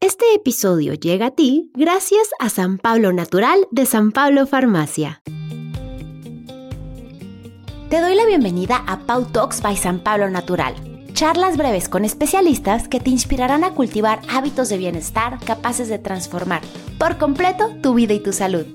Este episodio llega a ti gracias a San Pablo Natural de San Pablo Farmacia. Te doy la bienvenida a Pau Talks by San Pablo Natural. Charlas breves con especialistas que te inspirarán a cultivar hábitos de bienestar capaces de transformar por completo tu vida y tu salud.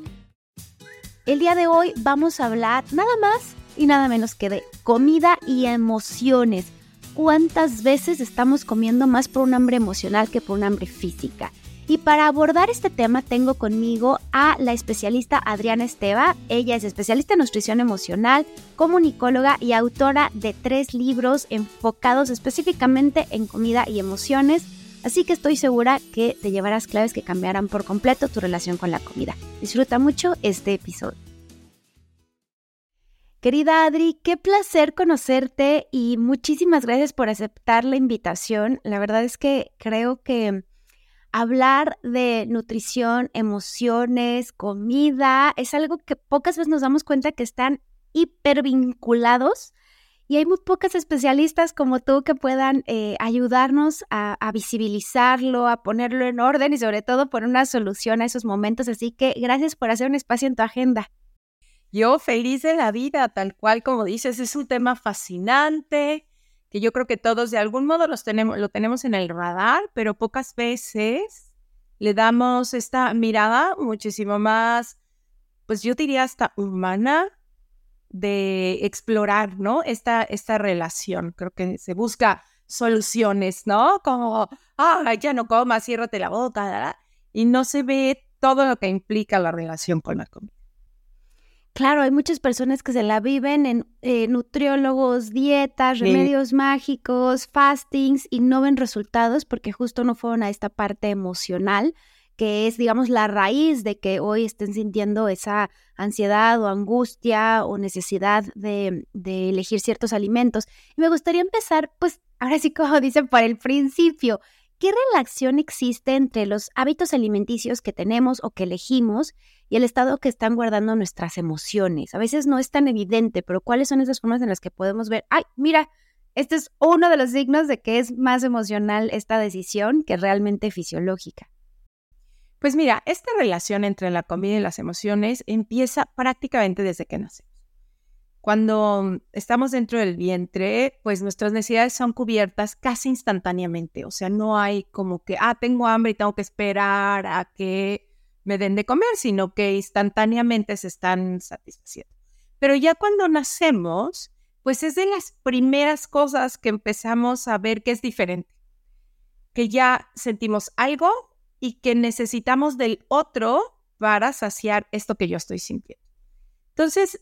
El día de hoy vamos a hablar nada más y nada menos que de comida y emociones cuántas veces estamos comiendo más por un hambre emocional que por un hambre física. Y para abordar este tema tengo conmigo a la especialista Adriana Esteva. Ella es especialista en nutrición emocional, comunicóloga y autora de tres libros enfocados específicamente en comida y emociones. Así que estoy segura que te llevarás claves que cambiarán por completo tu relación con la comida. Disfruta mucho este episodio. Querida Adri, qué placer conocerte y muchísimas gracias por aceptar la invitación. La verdad es que creo que hablar de nutrición, emociones, comida, es algo que pocas veces nos damos cuenta que están hipervinculados y hay muy pocas especialistas como tú que puedan eh, ayudarnos a, a, visibilizarlo, a ponerlo en orden y sobre todo por una solución a esos momentos. Así que gracias por hacer un espacio en tu agenda. Yo feliz de la vida, tal cual como dices, es un tema fascinante que yo creo que todos de algún modo los tenemos, lo tenemos en el radar, pero pocas veces le damos esta mirada muchísimo más, pues yo diría hasta humana de explorar, ¿no? Esta, esta relación. Creo que se busca soluciones, ¿no? Como, ah, ya no comas, ciérrate la boca, y no se ve todo lo que implica la relación con la comida. Claro, hay muchas personas que se la viven en eh, nutriólogos, dietas, remedios mágicos, fastings y no ven resultados porque justo no fueron a esta parte emocional que es, digamos, la raíz de que hoy estén sintiendo esa ansiedad o angustia o necesidad de, de elegir ciertos alimentos. Y me gustaría empezar, pues, ahora sí como dicen, por el principio. ¿Qué relación existe entre los hábitos alimenticios que tenemos o que elegimos y el estado que están guardando nuestras emociones? A veces no es tan evidente, pero ¿cuáles son esas formas en las que podemos ver, ay, mira, este es uno de los signos de que es más emocional esta decisión que realmente fisiológica? Pues mira, esta relación entre la comida y las emociones empieza prácticamente desde que nacemos. Cuando estamos dentro del vientre, pues nuestras necesidades son cubiertas casi instantáneamente. O sea, no hay como que, ah, tengo hambre y tengo que esperar a que me den de comer, sino que instantáneamente se están satisfaciendo. Pero ya cuando nacemos, pues es de las primeras cosas que empezamos a ver que es diferente. Que ya sentimos algo y que necesitamos del otro para saciar esto que yo estoy sintiendo. Entonces,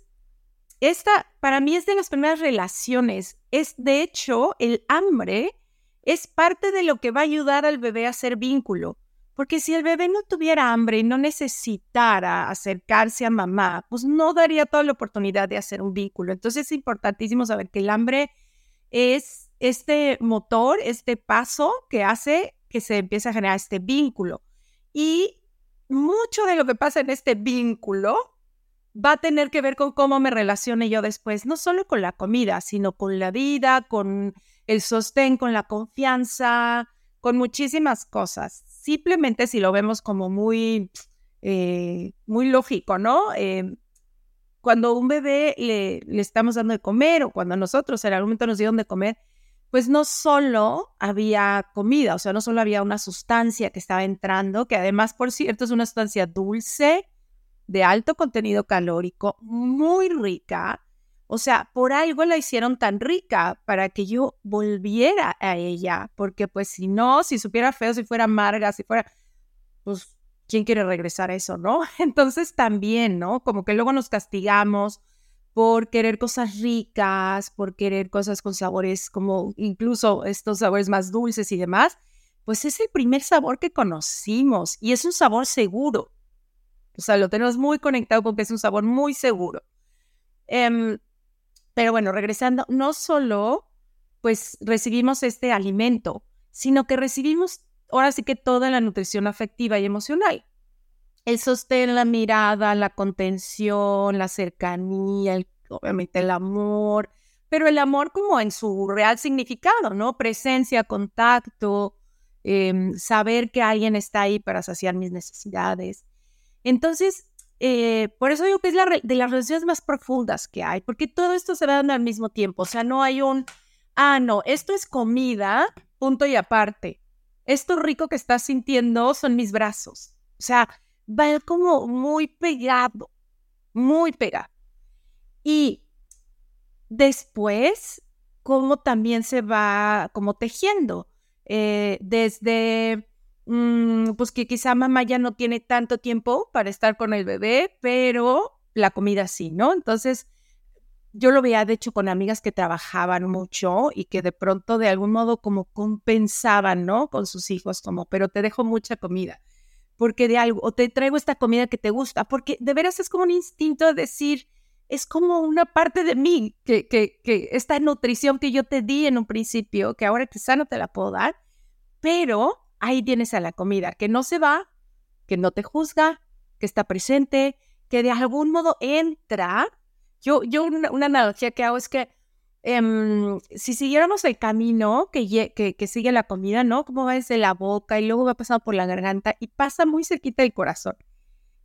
esta para mí es de las primeras relaciones. Es de hecho el hambre es parte de lo que va a ayudar al bebé a hacer vínculo. Porque si el bebé no tuviera hambre y no necesitara acercarse a mamá, pues no daría toda la oportunidad de hacer un vínculo. Entonces es importantísimo saber que el hambre es este motor, este paso que hace que se empiece a generar este vínculo. Y mucho de lo que pasa en este vínculo va a tener que ver con cómo me relacione yo después, no solo con la comida, sino con la vida, con el sostén, con la confianza, con muchísimas cosas. Simplemente si lo vemos como muy, eh, muy lógico, ¿no? Em, cuando un bebé le, le, estamos dando de comer o cuando nosotros en algún momento nos dieron de comer, pues no solo había comida, o sea, no solo había una sustancia que estaba entrando, que además, por cierto, es una sustancia dulce, de alto contenido calórico, muy rica. O sea, por algo la hicieron tan rica para que yo volviera a ella, porque pues si no, si supiera feo, si fuera amarga, si fuera, pues, ¿quién quiere regresar a eso, no? Entonces también, ¿no? Como que luego nos castigamos por querer cosas ricas, por querer cosas con sabores como incluso estos sabores más dulces y demás, pues es el primer sabor que conocimos y es un sabor seguro. O sea, lo tenemos muy conectado porque es un sabor muy seguro. Em, pero bueno, regresando, no solo pues recibimos este alimento, sino que recibimos ahora sí que toda la nutrición afectiva y emocional. El sostén, la mirada, la contención, la cercanía, obviamente el amor, pero el amor como en su real significado, ¿no? Presencia, contacto, em, saber que alguien está ahí para saciar mis necesidades. Entonces, eh, por eso digo que es la de las relaciones más profundas que hay, porque todo esto se va dando al mismo tiempo. O sea, no hay un, ah, no, esto es comida, punto y aparte. Esto rico que estás sintiendo son mis brazos. O sea, va como muy pegado, muy pegado. Y después, como también se va como tejiendo. Eh, desde Mm, pues que quizá mamá ya no tiene tanto tiempo para estar con el bebé, pero la comida sí, ¿no? Entonces, yo lo veía de hecho con amigas que trabajaban mucho y que de pronto de algún modo como compensaban, ¿no? Con sus hijos, como, pero te dejo mucha comida, porque de algo, o te traigo esta comida que te gusta, porque de veras es como un instinto de decir, es como una parte de mí, que, que, que esta nutrición que yo te di en un principio, que ahora quizá no te la puedo dar, pero ahí tienes a la comida, que no se va, que no te juzga, que está presente, que de algún modo entra. Yo, yo una, analogía que hago es que em, si siguiéramos el camino que, que, sigue la comida, ¿no? Como va desde la boca y luego va pasando por la garganta y pasa muy cerquita del corazón.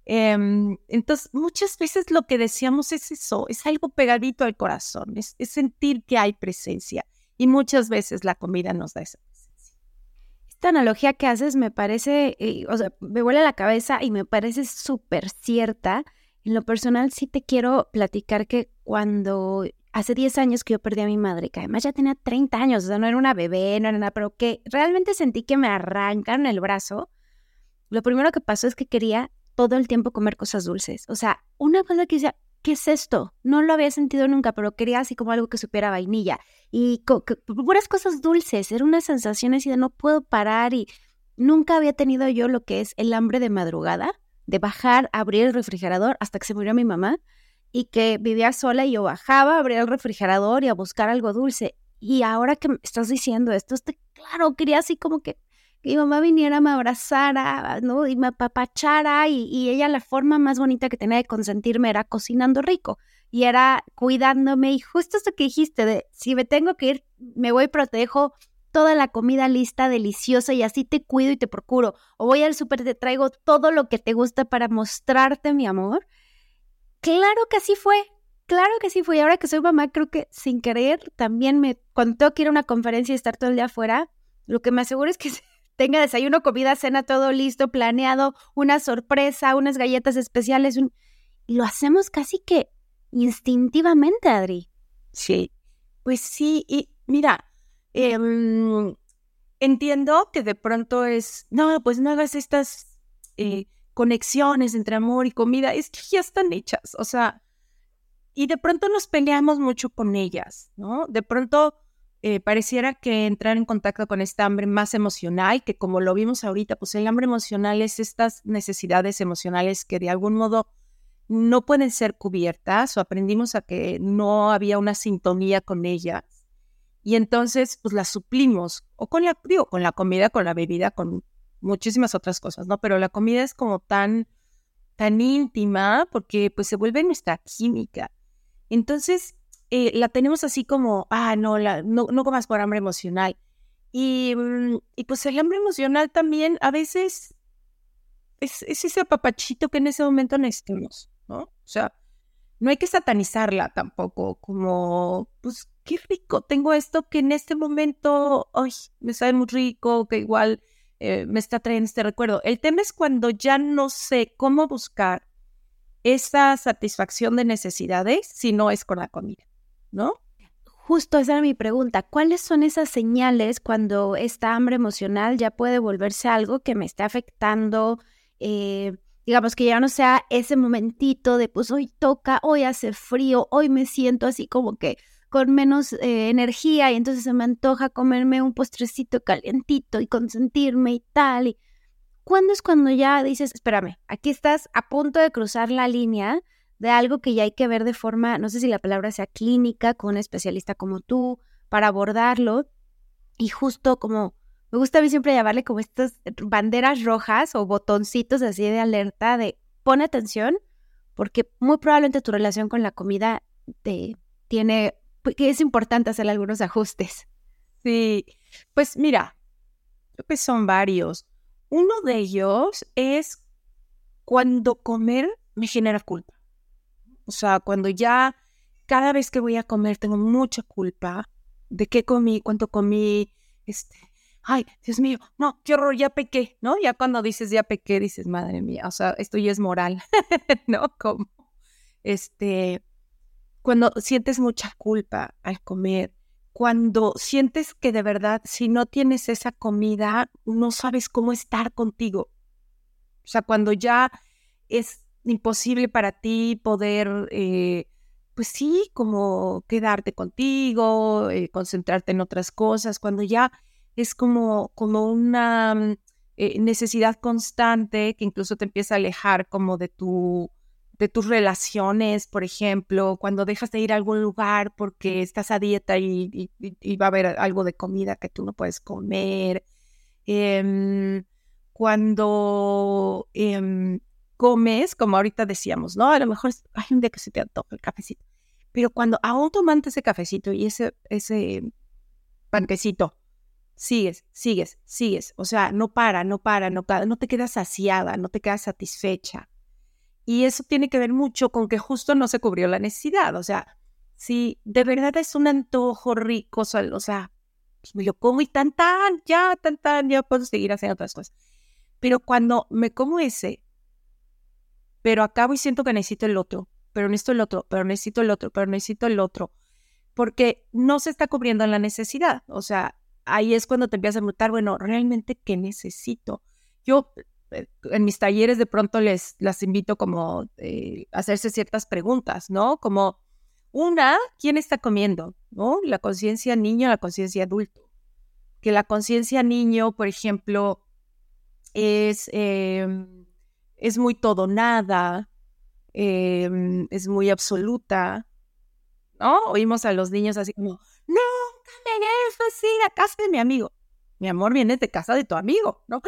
Em, entonces, muchas veces lo que decíamos es eso, es algo pegadito al corazón, es, es sentir que hay presencia. Y muchas veces la comida nos da eso esta analogía que haces me parece, eh, o sea, me vuela la cabeza y me parece súper cierta. En lo personal sí te quiero platicar que cuando hace 10 años que yo perdí a mi madre, que además ya tenía 30 años, o sea, no era una bebé, no era nada, pero que realmente sentí que me arrancaron el brazo, lo primero que pasó es que quería todo el tiempo comer cosas dulces. O sea, una cosa que decía, ¿qué es esto? No lo había sentido nunca, pero quería así como algo que supiera vainilla. Y puras cosas dulces, era una sensación así de no puedo parar y nunca había tenido yo lo que es el hambre de madrugada, de bajar, abrir el refrigerador hasta que se murió mi mamá y que vivía sola y yo bajaba, abría el refrigerador y a buscar algo dulce. Y ahora que me estás diciendo esto, este, claro, quería así como que mi mamá viniera, me abrazara, ¿no? Y me apapachara y, y ella la forma más bonita que tenía de consentirme era cocinando rico y era cuidándome y justo esto que dijiste de si me tengo que ir, me voy y protejo toda la comida lista, deliciosa y así te cuido y te procuro. O voy al súper, te traigo todo lo que te gusta para mostrarte mi amor. Claro que así fue, claro que sí fue. Y ahora que soy mamá, creo que sin querer también me, cuando tengo que ir a una conferencia y estar todo el día afuera, lo que me aseguro es que tenga desayuno, comida, cena, todo listo, planeado, una sorpresa, unas galletas especiales. Y lo hacemos casi que instintivamente, Adri. Sí, pues sí, y mira, em, entiendo que de pronto es, no, pues no hagas estas eh, conexiones entre amor y comida, es que ya están hechas, o sea, y de pronto nos peleamos mucho con ellas, ¿no? De pronto eh, pareciera que entrar en contacto con esta hambre más emocional, que como lo vimos ahorita, pues el hambre emocional es estas necesidades emocionales que de algún modo no pueden ser cubiertas o aprendimos a que no había una sintonía con ellas. Y entonces, pues las suplimos, o con la, digo, con la comida, con la bebida, con muchísimas otras cosas, ¿no? Pero la comida es como tan, tan íntima porque pues se vuelve nuestra química. Entonces, eh, la tenemos así como, ah, no, la, no, no comas por hambre emocional. Y, mm, y, pues el hambre emocional también a veces es, es, ese apapachito que en ese momento necesitamos, ¿no? O sea, no hay que satanizarla tampoco, como, pues qué rico, tengo esto que en este momento, ay, me sabe muy rico, que igual eh, me está trayendo este recuerdo. El tema es cuando ya no sé cómo buscar esa satisfacción de necesidades si no es con la comida. ¿No? Justo esa era mi pregunta. ¿Cuáles son esas señales cuando esta hambre emocional ya puede volverse algo que me está afectando? Eh, digamos que ya no sea ese momentito de pues hoy toca, hoy hace frío, hoy me siento así como que con menos eh, energía y entonces se me antoja comerme un postrecito calientito y consentirme y tal. Y ¿Cuándo es cuando ya dices, espérame, aquí estás a punto de cruzar la línea de algo que ya hay que ver de forma, no sé si la palabra sea clínica, con un especialista como tú, para abordarlo. Y justo como, me gusta a mí siempre llamarle como estas banderas rojas o botoncitos así de alerta de pon atención, porque muy probablemente tu relación con la comida te tiene, pues, que es importante hacer algunos ajustes. Sí, pues mira, Creo que son varios. Uno de ellos es cuando comer me genera culpa. O sea, cuando ya cada vez que voy a comer tengo mucha culpa de qué comí, cuánto comí, este, ay, Dios mío, no, qué horror, ya pequé, ¿no? Ya cuando dices ya pequé, dices, madre mía, o sea, esto ya es moral, ¿no? Como, este, cuando sientes mucha culpa al comer, cuando sientes que de verdad, si no tienes esa comida, no sabes cómo estar contigo. O sea, cuando ya es imposible para ti poder, eh, pues sí, como quedarte contigo, eh, concentrarte en otras cosas, cuando ya es como, como una mm, eh, necesidad constante que incluso te empieza a alejar como de tu de tus relaciones, por ejemplo, cuando dejas de ir a algún lugar porque estás a dieta y, va a haber algo de comida que tú no puedes comer, em, cuando em, comes, como ahorita decíamos, ¿no? A lo mejor hay un día que se te antoja el cafecito, pero cuando aún tomando ese cafecito y ese, ese panquecito, sigues, sigues, sigues, o sea, no para, no para, no, no te quedas saciada, no te quedas satisfecha y eso tiene que ver mucho con que justo no se cubrió la necesidad. O sea, si de verdad es un antojo rico, o sea, pues me lo como y tan, tan, ya, tan, tan, ya puedo seguir haciendo otras cosas. Pero cuando me como ese, pero acabo y siento que necesito el otro, pero necesito el otro, pero necesito el otro, pero necesito el otro, porque no se está cubriendo la necesidad. O sea, ahí es cuando te empiezas a preguntar, bueno, ¿realmente qué necesito? Yo eh, en mis talleres de pronto les las invito como eh, a hacerse ciertas preguntas, ¿no? Como una, ¿quién está comiendo? ¿No? La conciencia niño, la conciencia adulto. Que la conciencia niño, por ejemplo, es, em, es muy todo nada, em, es muy absoluta, ¿no? Oímos a los niños así como, no, me así a casa de mi amigo. Mi amor, viene de casa de tu amigo, ¿no?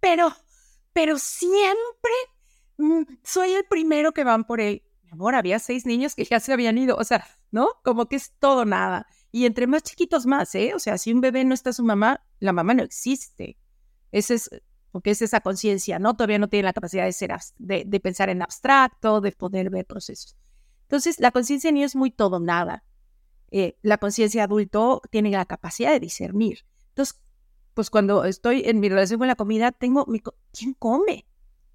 Pero pero siempre mm, soy el primero que van por él. Mi amor, había seis niños que ya se habían ido, o sea, ¿no? Como que es todo nada. Y entre más chiquitos más, ¿eh? O sea, si un bebé no está su mamá, la mamá no existe. Ese es, porque es esa conciencia, ¿no? Todavía no tiene la capacidad de, ser, de, pensar en abstracto, de poder ver procesos. Entonces, la conciencia niño es muy todo nada. Eh, la conciencia adulto tiene la capacidad de discernir. Entonces, pues cuando estoy en mi relación con la comida, tengo mi... ¿Quién come?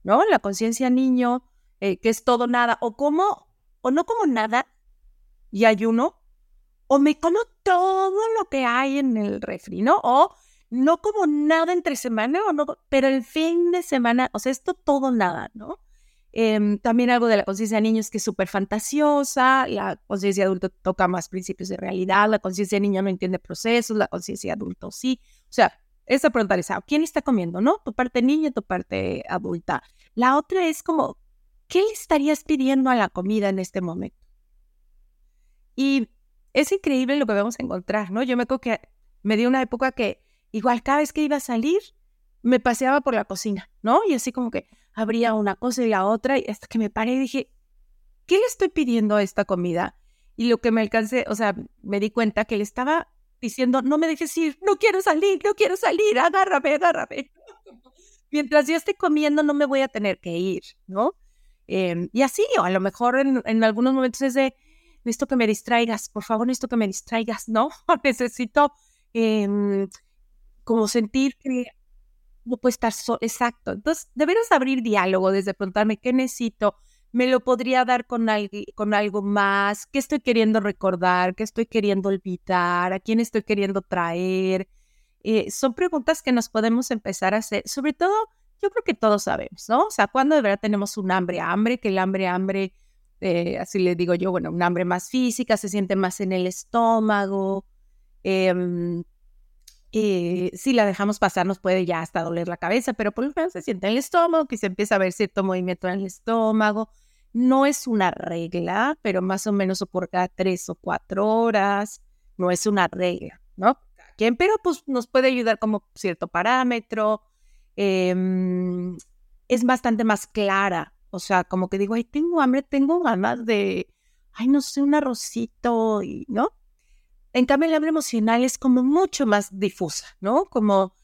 ¿No? La conciencia niño, eh, que es todo nada, o como, o no como nada y ayuno, o me como todo lo que hay en el refri, ¿no? O no como nada entre semana, o no, pero el fin de semana, o sea, esto todo nada, ¿no? Em, también algo de la conciencia de es que es súper fantasiosa, la conciencia adulto toca más principios de realidad, la conciencia de niño no entiende procesos, la conciencia adulto sí. O sea, esa pregunta es, ¿quién está comiendo, no? Tu parte niña, tu parte adulta. La otra es como, ¿qué le estarías pidiendo a la comida en este momento? Y es increíble lo que vamos a encontrar, ¿no? Yo me acuerdo que me dio una época que igual cada vez que iba a salir, me paseaba por la cocina, ¿no? Y así como que abría una cosa y la otra, y hasta que me paré y dije, ¿qué le estoy pidiendo a esta comida? Y lo que me alcancé, o sea, me di cuenta que le estaba diciendo, no me dejes ir, no quiero salir, no quiero salir, agárrame, agárrame. Mientras yo esté comiendo no me voy a tener que ir, ¿no? Em, y así, o a lo mejor en, algunos momentos es de, necesito que me distraigas, por favor, necesito que me distraigas, ¿no? necesito em, como sentir que no puedo estar solo, exacto. Entonces, deberías abrir diálogo desde preguntarme qué necesito, me lo podría dar con, con algo más, qué estoy queriendo recordar, qué estoy queriendo olvidar, a quién estoy queriendo traer. Eh, son preguntas que nos podemos empezar a hacer, sobre todo, yo creo que todos sabemos, ¿no? O sea, cuando de verdad tenemos un hambre, hambre, que el hambre, hambre, eh, así le digo yo, bueno, un hambre más física, se siente más en el estómago. Em, si la dejamos pasar nos puede ya hasta doler la cabeza, pero por lo menos se siente en el estómago, que se empieza a ver cierto movimiento en el estómago. No es una regla, pero más o menos ocurre cada tres o cuatro horas. No es una regla, ¿no? ¿Quién? Pero pues nos puede ayudar como cierto parámetro. Em, es bastante más clara. O sea, como que digo, ay, tengo hambre, tengo ganas de, ay, no sé, un arrocito, y, ¿no? En cambio, el hambre emocional es como mucho más difusa, ¿no? Como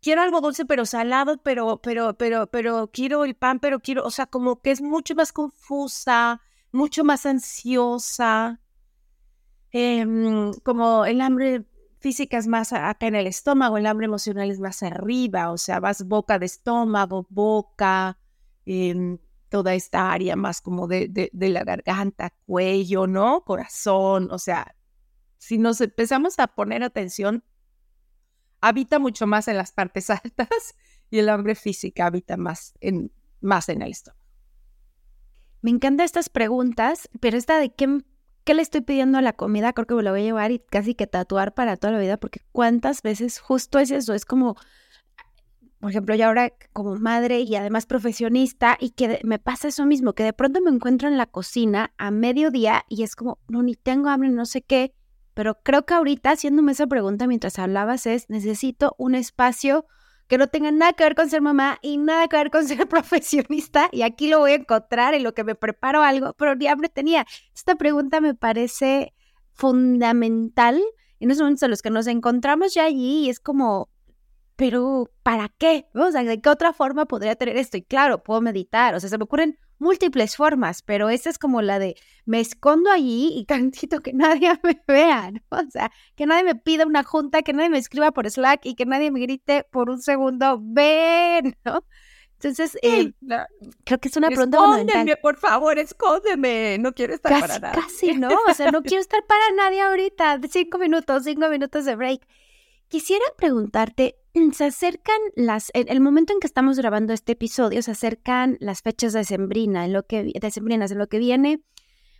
quiero algo dulce pero salado, pero, pero, pero, pero quiero el pan, pero quiero, o sea, como que es mucho más confusa, mucho más ansiosa, em, como el hambre física es más acá en el estómago, el hambre emocional es más arriba, o sea, vas boca de estómago, boca, em, toda esta área más como de, de, la garganta, cuello, ¿no? Corazón, o sea, si nos empezamos a poner atención, habita mucho más en las partes altas y el hambre física habita más en, más en el estómago. Me encantan estas preguntas, pero esta de qué, qué le estoy pidiendo a la comida, creo que me lo voy a llevar y casi que tatuar para toda la vida, porque cuántas veces justo es eso, es como por ejemplo, yo ahora como madre y además profesionista, y que me pasa eso mismo, que de pronto me encuentro en la cocina a mediodía y es como, no, ni tengo hambre, no sé qué, pero creo que ahorita haciéndome esa pregunta mientras hablabas es, necesito un espacio que no tenga nada que ver con ser mamá y nada que ver con ser profesionista, y aquí lo voy a encontrar en lo que me preparo algo, pero hambre tenía. Esta pregunta me parece fundamental en esos momentos en los que nos encontramos ya allí y es como, pero ¿para qué? O sea, ¿de qué otra forma podría tener esto? Y claro, puedo meditar, o sea, se me ocurren múltiples formas, pero esa es como la de me escondo allí y tantito que nadie me vea, ¿no? O sea, que nadie me pida una junta, que nadie me escriba por Slack y que nadie me grite por un segundo, ven, ¿no? Entonces, eh, creo que es una pregunta fundamental. por favor, escóndeme. No quiero estar para nada. Casi, ¿no? O sea, no quiero estar para nadie ahorita. Cinco minutos, cinco minutos de break. Quisiera preguntarte, se acercan las, en el momento en que estamos grabando este episodio, se acercan las fechas de sembrina, en lo que, en lo que viene,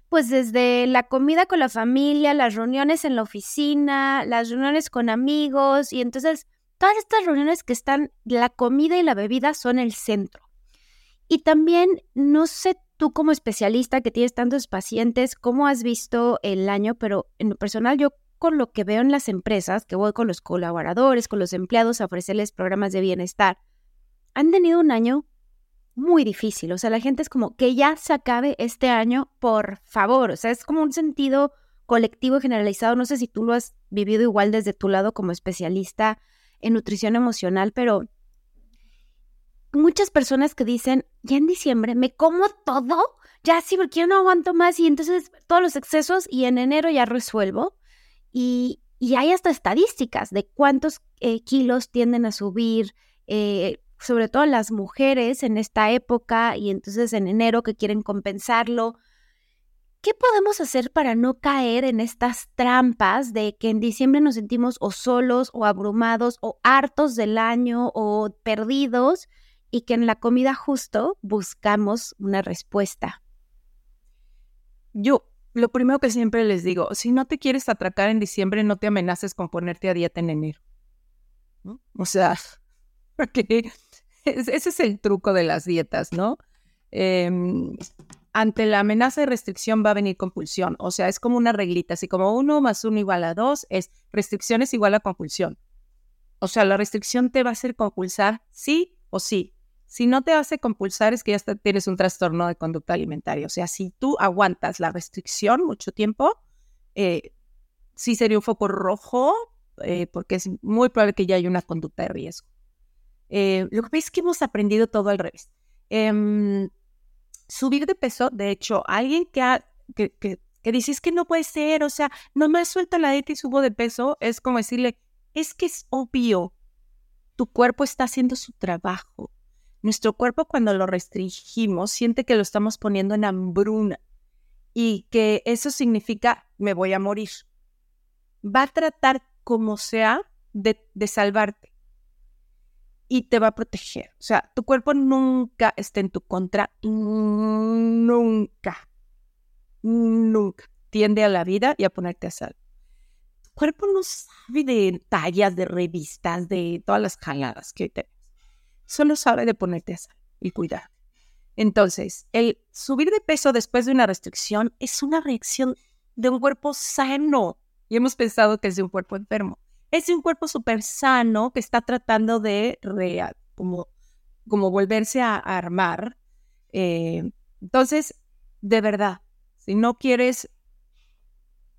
pues desde la comida con la familia, las reuniones en la oficina, las reuniones con amigos, y entonces todas estas reuniones que están, la comida y la bebida son el centro. Y también, no sé tú como especialista que tienes tantos pacientes, cómo has visto el año, pero en lo personal yo con lo que veo en las empresas, que voy con los colaboradores, con los empleados a ofrecerles programas de bienestar, han tenido un año muy difícil. O sea, la gente es como que ya se acabe este año, por favor. O sea, es como un sentido colectivo generalizado. No sé si tú lo has vivido igual desde tu lado como especialista en nutrición emocional, pero muchas personas que dicen, ya en diciembre me como todo, ya sí, porque yo no aguanto más y entonces todos los excesos y en enero ya resuelvo. Y, hay hasta estadísticas de cuántos eh, kilos tienden a subir, eh, sobre todo las mujeres en esta época y entonces en enero que quieren compensarlo. ¿Qué podemos hacer para no caer en estas trampas de que en diciembre nos sentimos o solos o abrumados o hartos del año o perdidos y que en la comida justo buscamos una respuesta? Yo lo primero que siempre les digo, si no te quieres atracar en diciembre, no te amenaces con ponerte a dieta en enero. O sea, porque ese es el truco de las dietas, ¿no? Em, ante la amenaza de restricción va a venir compulsión. O sea, es como una reglita. Así como uno más uno igual a dos, es restricción es igual a compulsión. O sea, la restricción te va a hacer compulsar sí o sí. Si no te hace compulsar es que ya tienes un trastorno de conducta alimentaria. O sea, si tú aguantas la restricción mucho tiempo, eh, sí sería un foco rojo, eh, porque es muy probable que ya haya una conducta de riesgo. Eh, lo que pasa es que hemos aprendido todo al revés. Em, subir de peso, de hecho, alguien que, ha, que, dice es que no puede ser, o sea, no me suelto la dieta y subo de peso, es como decirle, es que es obvio, tu cuerpo está haciendo su trabajo nuestro cuerpo cuando lo restringimos siente que lo estamos poniendo en hambruna y que eso significa me voy a morir. Va a tratar como sea de, salvarte y te va a proteger. O sea, tu cuerpo nunca está en tu contra, nunca, nunca tiende a la vida y a ponerte a salvo. Tu cuerpo no sabe de tallas, de revistas, de todas las jaladas que te solo sabe de ponerte a sal y cuidar. Entonces, el subir de peso después de una restricción es una reacción de un cuerpo sano. Y hemos pensado que es de un cuerpo enfermo. Es de un cuerpo súper sano que está tratando de como, como volverse a, armar. Eh, entonces, de verdad, si no quieres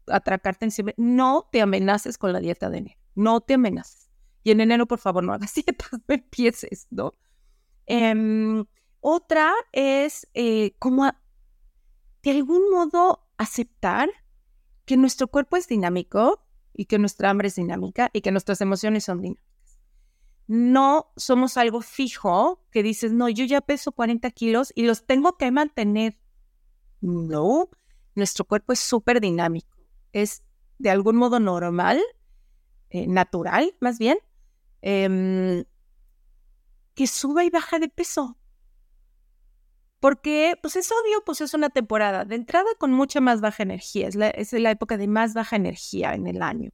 atracarte encima, no te amenaces con la dieta de enero. No te amenaces. Y en enero, por favor, no hagas dietas, no empieces, ¿no? Em, otra es eh, como de algún modo aceptar que nuestro cuerpo es dinámico y que nuestra hambre es dinámica y que nuestras emociones son dinámicas. No somos algo fijo que dices, no, yo ya peso 40 kilos y los tengo que mantener. No, nuestro cuerpo es súper dinámico. Es de algún modo normal, eh, natural más bien, em, que suba y baja de peso. Porque, pues es obvio, pues es una temporada de entrada con mucha más baja energía. Es la, es la época de más baja energía en el año.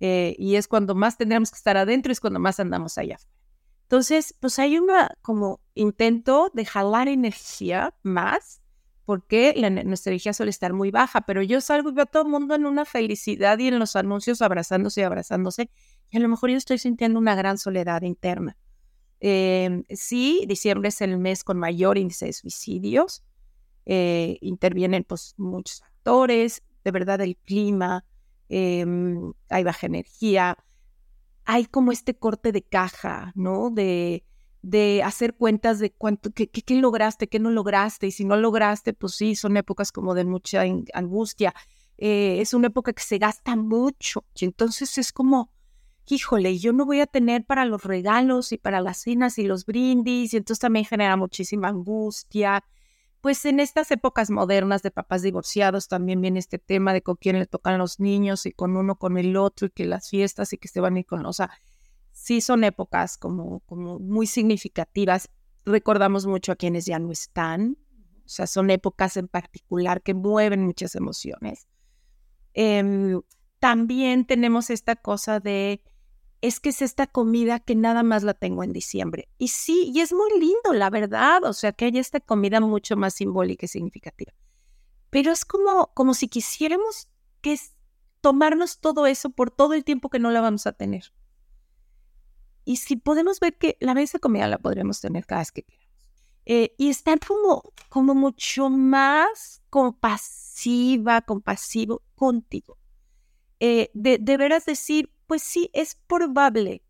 Eh, y es cuando más tendríamos que estar adentro, es cuando más andamos allá. Entonces, pues hay un como intento de jalar energía más, porque nuestra energía suele estar muy baja, pero yo salgo y veo a todo el mundo en una felicidad y en los anuncios abrazándose y abrazándose, a lo mejor yo estoy sintiendo una gran soledad interna. Eh, sí, diciembre es el mes con mayor índice de suicidios. Eh, intervienen pues muchos factores, de verdad el clima, em, hay baja energía, hay como este corte de caja, ¿no? De, de hacer cuentas de cuánto, qué, qué, lograste, qué no lograste, y si no lograste, pues sí, son épocas como de mucha angustia. Eh, es una época que se gasta mucho, y entonces es como, híjole, yo no voy a tener para los regalos y para las cenas y los brindis, y entonces también genera muchísima angustia. Pues en estas épocas modernas de papás divorciados también viene este tema de con quién le tocan los niños y con uno con el otro y que las fiestas y que se van a ir con, o sea, sí son épocas como, como muy significativas. Recordamos mucho a quienes ya no están, o sea, son épocas en particular que mueven muchas emociones. Em, también tenemos esta cosa de es que es esta comida que nada más la tengo en diciembre. Y sí, y es muy lindo, la verdad, o sea, que haya esta comida mucho más simbólica y significativa. Pero es como, como si quisiéramos que tomarnos todo eso por todo el tiempo que no la vamos a tener. Y si podemos ver que la mesa comida la podremos tener cada vez que queramos. Eh, y estar como, como mucho más compasiva, compasivo contigo. Eh, de, veras decir, pues sí, es probable.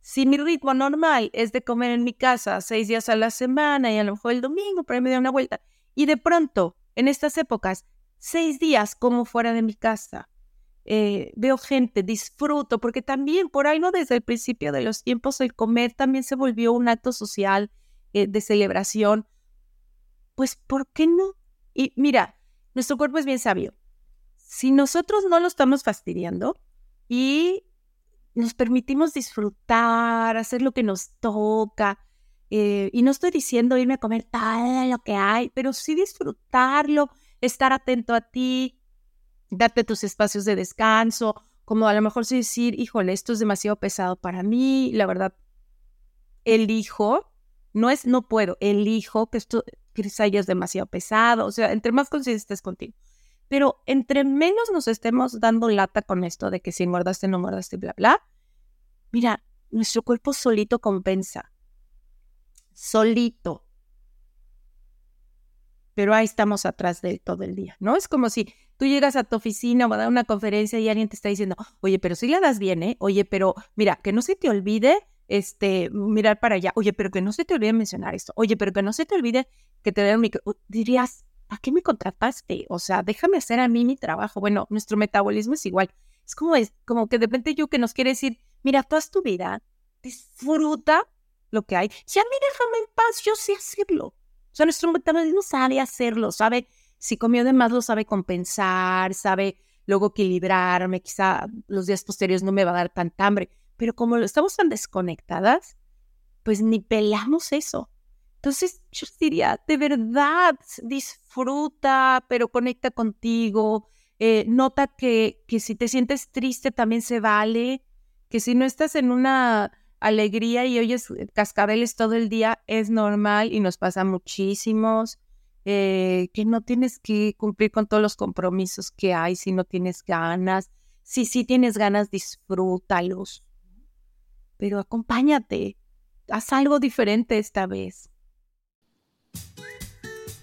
Si mi ritmo normal es de comer en mi casa seis días a la semana y a lo mejor el domingo para me da una vuelta, y de pronto, en estas épocas, seis días como fuera de mi casa, eh, veo gente, disfruto, porque también por ahí no desde el principio de los tiempos el comer también se volvió un acto social eh, de celebración. Pues, ¿por qué no? Y mira, nuestro cuerpo es bien sabio. Si nosotros no lo estamos fastidiando, y nos permitimos disfrutar, hacer lo que nos toca. Eh, y no estoy diciendo irme a comer todo lo que hay, pero sí disfrutarlo, estar atento a ti, darte tus espacios de descanso, como a lo mejor sí decir, híjole, esto es demasiado pesado para mí, la verdad, elijo, no es no puedo, elijo que esto quizá ya es demasiado pesado, o sea, entre más consciente estés contigo. Pero entre menos nos estemos dando lata con esto de que si engordaste, no engordaste, bla, bla, mira, nuestro cuerpo solito compensa. Solito. Pero ahí estamos atrás de todo el día, ¿no? Es como si tú llegas a tu oficina o a dar una conferencia y alguien te está diciendo, oye, pero si la das bien, ¿eh? Oye, pero mira, que no se te olvide este, mirar para allá. Oye, pero que no se te olvide mencionar esto. Oye, pero que no se te olvide que te den un micro. Dirías, ¿a qué me contrataste? O sea, déjame hacer a mí mi trabajo. Bueno, nuestro metabolismo es igual. Es como, es, como que de repente yo que nos quiere decir, mira, toda tu vida, disfruta lo que hay. Si a mí déjame en paz, yo sé hacerlo. O sea, nuestro metabolismo sabe hacerlo, sabe, si comió de más, lo sabe compensar, sabe luego equilibrarme, quizá los días posteriores no me va a dar tanta hambre. Pero como estamos tan desconectadas, pues ni pelamos eso. Entonces, yo diría, de verdad, disfruta, pero conecta contigo. Eh, nota que, que si te sientes triste también se vale, que si no estás en una alegría y oyes cascabeles todo el día, es normal y nos pasa muchísimos. Eh, que no tienes que cumplir con todos los compromisos que hay si no tienes ganas. Si sí tienes ganas, disfrútalos. Pero acompáñate, haz algo diferente esta vez.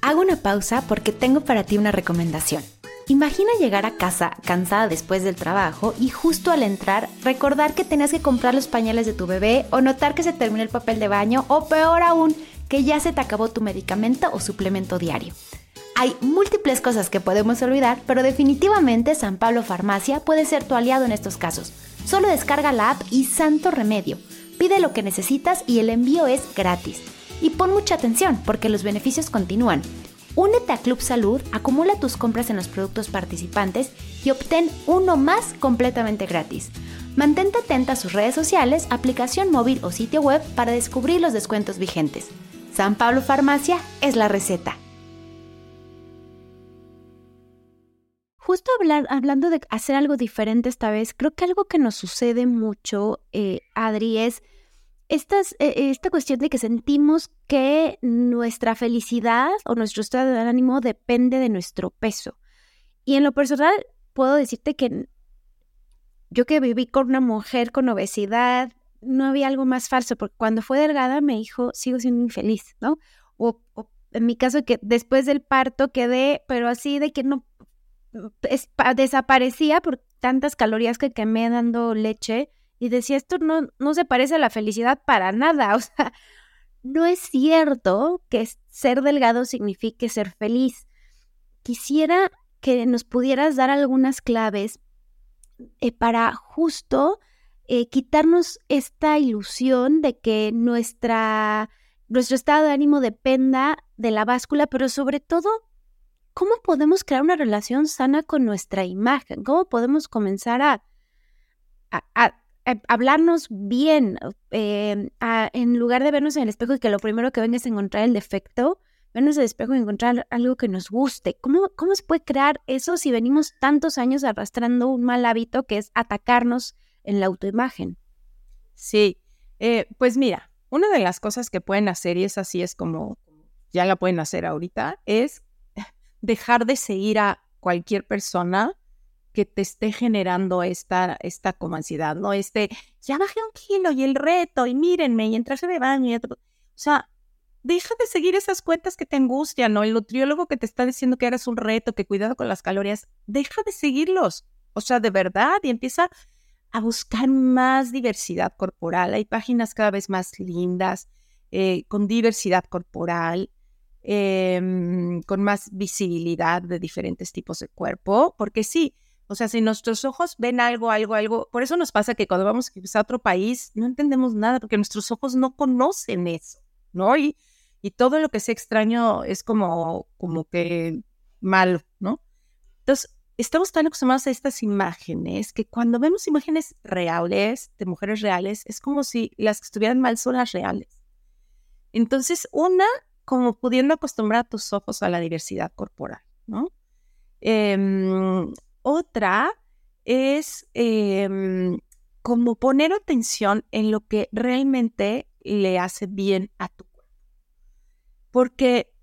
Hago una pausa porque tengo para ti una recomendación. Imagina llegar a casa cansada después del trabajo y justo al entrar recordar que tenías que comprar los pañales de tu bebé o notar que se terminó el papel de baño o peor aún, que ya se te acabó tu medicamento o suplemento diario. Hay múltiples cosas que podemos olvidar, pero definitivamente San Pablo Farmacia puede ser tu aliado en estos casos. Solo descarga la app y santo remedio. Pide lo que necesitas y el envío es gratis. Y pon mucha atención porque los beneficios continúan. Únete a Club Salud, acumula tus compras en los productos participantes y obtén uno más completamente gratis. Mantente atenta a sus redes sociales, aplicación móvil o sitio web para descubrir los descuentos vigentes. San Pablo Farmacia es la receta. Justo hablar, hablando de hacer algo diferente esta vez, creo que algo que nos sucede mucho, eh, Adri, es esta, eh, esta cuestión de que sentimos que nuestra felicidad o nuestro estado de ánimo depende de nuestro peso. Y en lo personal, puedo decirte que yo que viví con una mujer con obesidad, no había algo más falso, porque cuando fue delgada me dijo, sigo siendo infeliz, ¿no? O, en mi caso, que después del parto quedé, pero así de que no desaparecía por tantas calorías que quemé dando leche y decía, esto no, no se parece a la felicidad para nada. O sea, no es cierto que ser delgado signifique ser feliz. Quisiera que nos pudieras dar algunas claves eh, para justo eh, quitarnos esta ilusión de que nuestra, nuestro estado de ánimo dependa de la báscula, pero sobre todo, ¿cómo podemos crear una relación sana con nuestra imagen? ¿Cómo podemos comenzar a, a eh, hablarnos bien, em, en lugar de vernos en el espejo y que lo primero que ven es encontrar el defecto, vernos en el espejo y encontrar algo que nos guste. ¿Cómo, ¿Cómo se puede crear eso si venimos tantos años arrastrando un mal hábito que es atacarnos en la autoimagen? Sí, eh, pues mira, una de las cosas que pueden hacer, y es así, es como ya la pueden hacer ahorita, es dejar de seguir a cualquier persona que te esté generando esta, esta como ansiedad, ¿no? Este, ya bajé un kilo y el reto, y mírenme, y entrarse de baño. O sea, deja de seguir esas cuentas que te angustian, ¿no? El nutriólogo que te está diciendo que eres un reto, que cuidado con las calorías, deja de seguirlos. O sea, de verdad, y empieza a buscar más diversidad corporal. Hay páginas cada vez más lindas, eh, con diversidad corporal, em, con más visibilidad de diferentes tipos de cuerpo, porque sí, o sea, si nuestros ojos ven algo, algo, algo, por eso nos pasa que cuando vamos a otro país no entendemos nada porque nuestros ojos no conocen eso, ¿no? Y, y todo lo que sea extraño es como, como que malo, ¿no? Entonces, estamos tan acostumbrados a estas imágenes que cuando vemos imágenes reales, de mujeres reales, es como si las que estuvieran mal son las reales. Entonces, una, como pudiendo acostumbrar a tus ojos a la diversidad corporal, ¿no? Eh, otra es em, como poner atención en lo que realmente le hace bien a tu cuerpo. Porque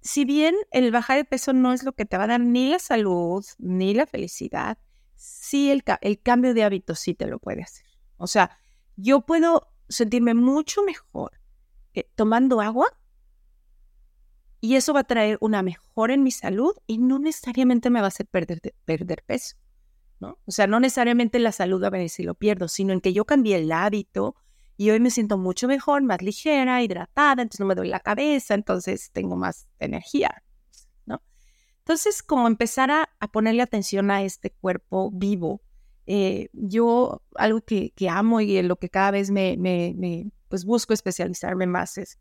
si bien el bajar de peso no es lo que te va a dar ni la salud ni la felicidad, sí el, el cambio de hábitos sí te lo puede hacer. O sea, yo puedo sentirme mucho mejor eh, tomando agua y eso va a traer una mejora en mi salud y no necesariamente me va a hacer perder, peso, ¿no? O sea, no necesariamente la salud va a venir si lo pierdo, sino en que yo cambié el hábito y hoy me siento mucho mejor, más ligera, hidratada, entonces no me duele la cabeza, entonces tengo más energía, ¿no? Entonces, como empezar a, ponerle atención a este cuerpo vivo, eh, yo algo que, amo y en lo que cada vez me, me, me, pues busco especializarme más es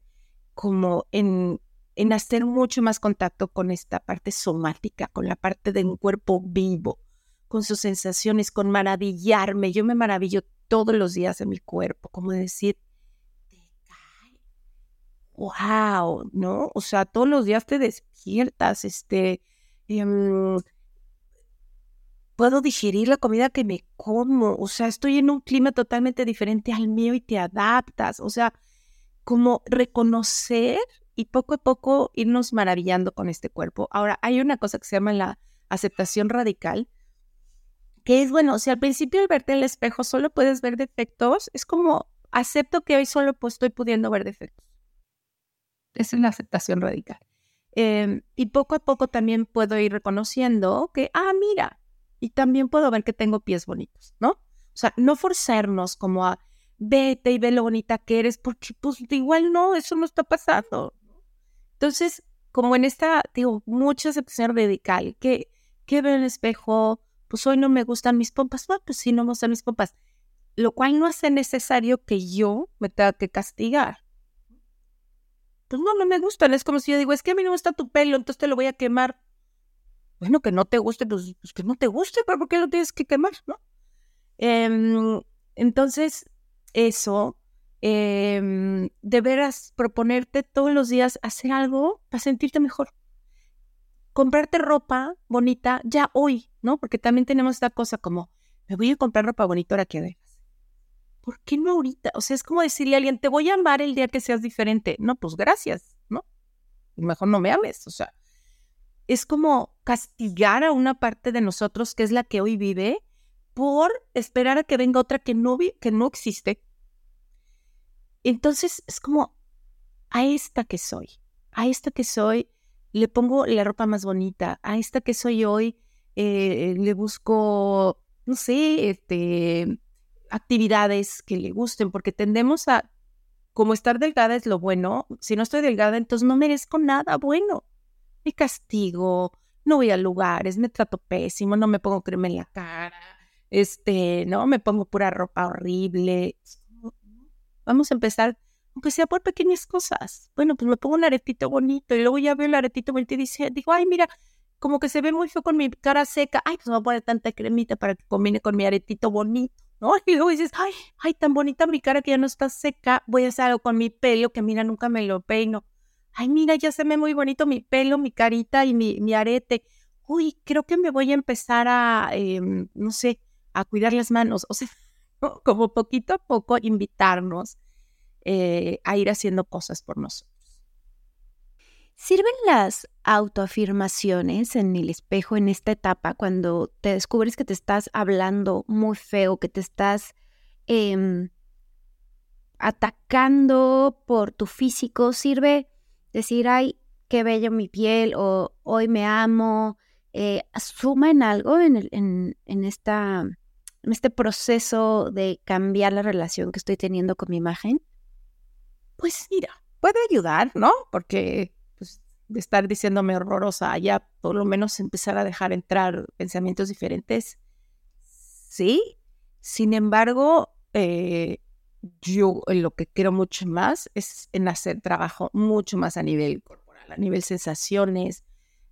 como en en hacer mucho más contacto con esta parte somática, con la parte de un cuerpo vivo, con sus sensaciones, con maravillarme. Yo me maravillo todos los días en mi cuerpo, como decir, wow, ¿no? O sea, todos los días te despiertas, este, em, puedo digerir la comida que me como, o sea, estoy en un clima totalmente diferente al mío y te adaptas, o sea, como reconocer y poco a poco irnos maravillando con este cuerpo. Ahora, hay una cosa que se llama la aceptación radical, que es, bueno, si al principio al verte en el espejo solo puedes ver defectos, es como, acepto que hoy solo pues, estoy pudiendo ver defectos. Esa es la aceptación radical. Em, y poco a poco también puedo ir reconociendo que, ah, mira, y también puedo ver que tengo pies bonitos, ¿no? O sea, no forzarnos como a vete y ve lo bonita que eres, porque pues igual no, eso no está pasando. Entonces, como en esta, digo, mucha aceptación radical, que, que veo en el espejo, pues hoy no me gustan mis pompas, no, pues sí, no me gustan mis pompas, lo cual no hace necesario que yo me tenga que castigar. Pues no, no me gustan, es como si yo digo, es que a mí no me gusta tu pelo, entonces te lo voy a quemar. Bueno, que no te guste, pues, pues que no te guste, pero ¿por qué lo tienes que quemar, no? Em, entonces, eso, eh, de veras proponerte todos los días hacer algo para sentirte mejor. Comprarte ropa bonita ya hoy, ¿no? Porque también tenemos esta cosa como, me voy a comprar ropa bonita ahora que dejas. ¿Por qué no ahorita? O sea, es como decirle a alguien, te voy a amar el día que seas diferente. No, pues gracias, ¿no? Mejor no me ames, o sea. Es como castigar a una parte de nosotros que es la que hoy vive por esperar a que venga otra que no, que no existe. Entonces es como a esta que soy, a esta que soy, le pongo la ropa más bonita, a esta que soy hoy, eh, le busco, no sé, este, actividades que le gusten, porque tendemos a, como estar delgada es lo bueno, si no estoy delgada, entonces no merezco nada bueno. Me castigo, no voy a lugares, me trato pésimo, no me pongo crema en la cara, este, ¿no? Me pongo pura ropa horrible. Vamos a empezar, aunque sea por pequeñas cosas. Bueno, pues me pongo un aretito bonito y luego ya veo el aretito bonito y dice, digo, ay, mira, como que se ve muy feo con mi cara seca. Ay, pues me voy a poner tanta cremita para que combine con mi aretito bonito, ¿no? Y luego dices, ay, ay, tan bonita mi cara que ya no está seca. Voy a hacer algo con mi pelo que, mira, nunca me lo peino. Ay, mira, ya se ve muy bonito mi pelo, mi carita y mi, mi arete. Uy, creo que me voy a empezar a, em, no sé, a cuidar las manos, o sea, como poquito a poco invitarnos eh, a ir haciendo cosas por nosotros. ¿Sirven las autoafirmaciones en el espejo en esta etapa cuando te descubres que te estás hablando muy feo, que te estás em, atacando por tu físico? ¿Sirve decir, ay, qué bello mi piel o hoy me amo? Eh, ¿Suma en algo en, en esta en este proceso de cambiar la relación que estoy teniendo con mi imagen? Pues mira, puede ayudar, ¿no? Porque pues, de estar diciéndome horrorosa, ya por lo menos empezar a dejar entrar pensamientos diferentes. Sí, sin embargo, eh, yo lo que quiero mucho más es en hacer trabajo mucho más a nivel corporal, a nivel sensaciones,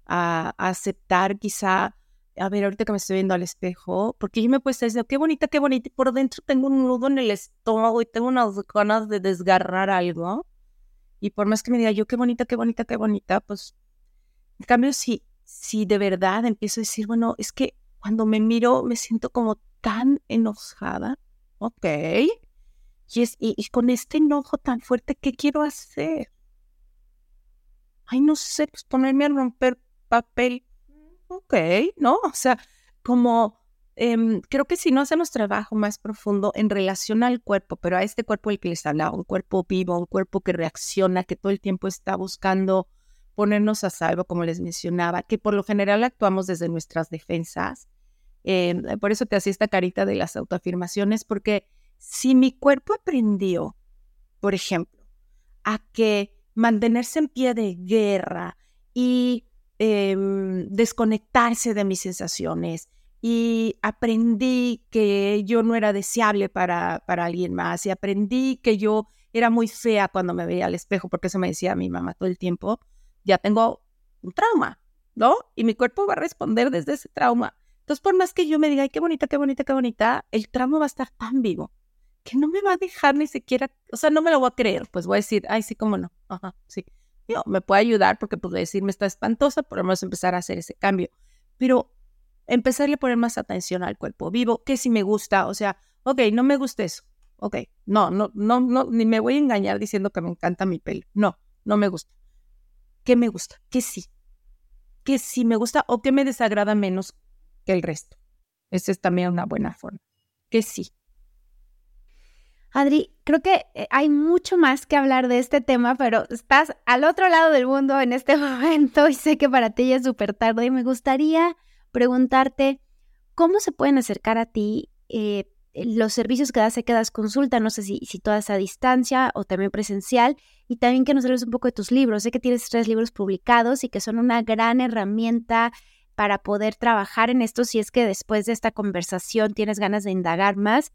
a aceptar quizá a ver, ahorita que me estoy viendo al espejo, porque yo me he puesto diciendo, qué bonita, qué bonita, y por dentro tengo un nudo en el estómago y tengo unas ganas de desgarrar algo. Y por más que me diga yo, qué bonita, qué bonita, qué bonita, pues, en cambio, si, si de verdad empiezo a decir, bueno, es que cuando me miro me siento como tan enojada, ok, y, es, y con este enojo tan fuerte, ¿qué quiero hacer? Ay, no sé, pues ponerme a romper papel ok, ¿no? O sea, como em, creo que si no hacemos trabajo más profundo en relación al cuerpo, pero a este cuerpo el que les hablaba, un cuerpo vivo, un cuerpo que reacciona, que todo el tiempo está buscando ponernos a salvo, como les mencionaba, que por lo general actuamos desde nuestras defensas. Em, por eso te hacía esta carita de las autoafirmaciones, porque si mi cuerpo aprendió, por ejemplo, a que mantenerse en pie de guerra y Em, desconectarse de mis sensaciones y aprendí que yo no era deseable para, para alguien más y aprendí que yo era muy fea cuando me veía al espejo, porque eso me decía mi mamá todo el tiempo, ya tengo un trauma, ¿no? Y mi cuerpo va a responder desde ese trauma. Entonces, por más que yo me diga, ay, qué bonita, qué bonita, qué bonita, el trauma va a estar tan vivo que no me va a dejar ni siquiera, o sea, no me lo voy a creer, pues voy a decir, ay, sí, cómo no, ajá, sí me puede ayudar porque puedo decirme está espantosa, podemos empezar a hacer ese cambio. Pero empezarle a poner más atención al cuerpo vivo, que si me gusta, o sea, ok, no me gusta eso, ok, no, no, no, no, ni me voy a engañar diciendo que me encanta mi pelo, no, no me gusta. ¿Qué me gusta? ¿Qué sí? ¿Qué sí me gusta o qué me desagrada menos que el resto? Esa es también una buena forma. ¿Qué sí? Adri, creo que eh, hay mucho más que hablar de este tema, pero estás al otro lado del mundo en este momento y sé que para ti ya es súper tarde y me gustaría preguntarte cómo se pueden acercar a ti eh, los servicios que das, sé que das consulta, no sé si, si todas a distancia o también presencial, y también que nos hables un poco de tus libros. Sé que tienes tres libros publicados y que son una gran herramienta para poder trabajar en esto si es que después de esta conversación tienes ganas de indagar más.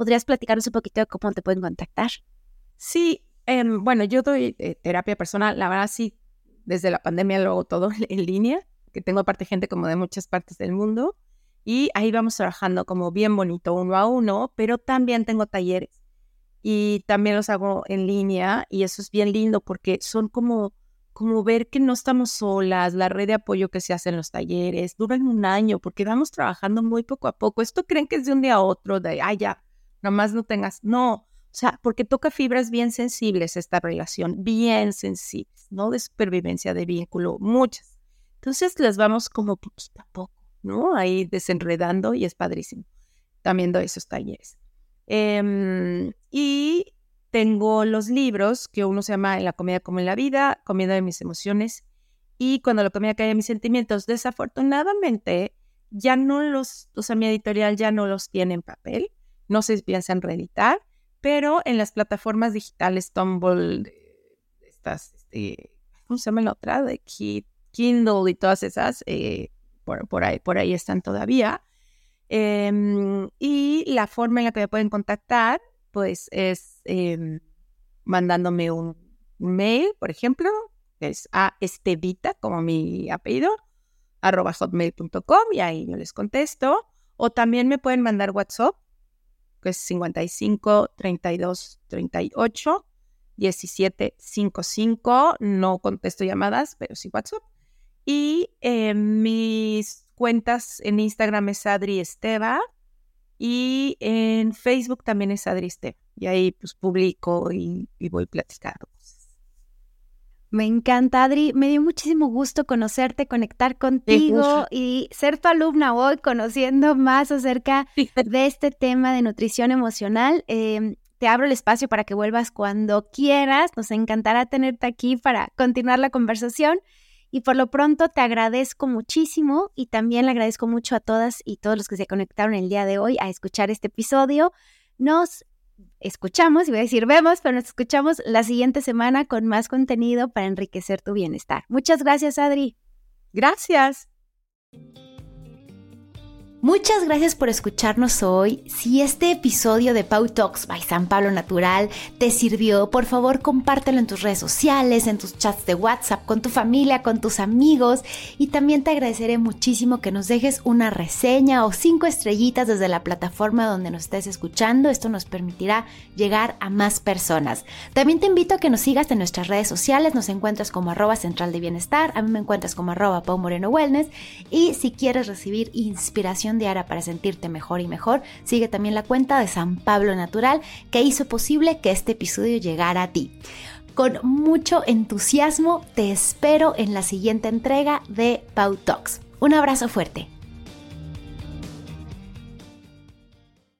¿Podrías platicarnos un poquito de cómo te pueden contactar? Sí, em, bueno, yo doy eh, terapia personal, la verdad sí, desde la pandemia lo hago todo en línea, que tengo aparte gente como de muchas partes del mundo y ahí vamos trabajando como bien bonito uno a uno, pero también tengo talleres y también los hago en línea y eso es bien lindo porque son como como ver que no estamos solas, la red de apoyo que se hace en los talleres, duran un año porque vamos trabajando muy poco a poco. Esto creen que es de un día a otro, de, ay, ya, nomás no tengas, no, o sea, porque toca fibras bien sensibles esta relación, bien sensibles, ¿no? De supervivencia, de vínculo, muchas. Entonces las vamos como poquito a poco. ¿no? Ahí desenredando y es padrísimo. También doy esos talleres. Em, y tengo los libros, que uno se llama En la comida como en la vida, Comiendo de mis emociones, y Cuando la comida cae mis sentimientos. Desafortunadamente, ya no los, o sea, mi editorial ya no los tiene en papel, no se piensan reeditar, pero en las plataformas digitales Tumblr, estas, este, ¿cómo se llama la otra? De Kindle y todas esas, eh, por, ahí, están todavía. Em, y la forma en la que me pueden contactar, pues es em, mandándome un mail, por ejemplo, es a estevita, como mi apellido, arroba hotmail.com y ahí yo les contesto. O también me pueden mandar WhatsApp, que es 55 32 38 17 55. No contesto llamadas, pero sí WhatsApp. Y eh, mis cuentas en Instagram es Adri Esteva y en Facebook también es Adri Esteva. Y ahí pues publico y, voy platicando. Me encanta, Adri. Me dio muchísimo gusto conocerte, conectar contigo y ser tu alumna hoy, conociendo más acerca de este tema de nutrición emocional. Em, te abro el espacio para que vuelvas cuando quieras. Nos encantará tenerte aquí para continuar la conversación. Y por lo pronto te agradezco muchísimo y también le agradezco mucho a todas y todos los que se conectaron el día de hoy a escuchar este episodio. Nos escuchamos, y voy a decir vemos, pero nos escuchamos la siguiente semana con más contenido para enriquecer tu bienestar. Muchas gracias, Adri. Gracias. Muchas gracias por escucharnos hoy. Si este episodio de Pau Talks by San Pablo Natural te sirvió, por favor compártelo en tus redes sociales, en tus chats de WhatsApp, con tu familia, con tus amigos. Y también te agradeceré muchísimo que nos dejes una reseña o cinco estrellitas desde la plataforma donde nos estés escuchando. Esto nos permitirá llegar a más personas. También te invito a que nos sigas en nuestras redes sociales. Nos encuentras como arroba central de bienestar. A mí me encuentras como arroba Pau Moreno Wellness. Y si quieres recibir inspiración diaria para sentirte mejor y mejor, sigue también la cuenta de San Pablo Natural que hizo posible que este episodio llegara a ti. Con mucho entusiasmo te espero en la siguiente entrega de Pau Talks. Un abrazo fuerte.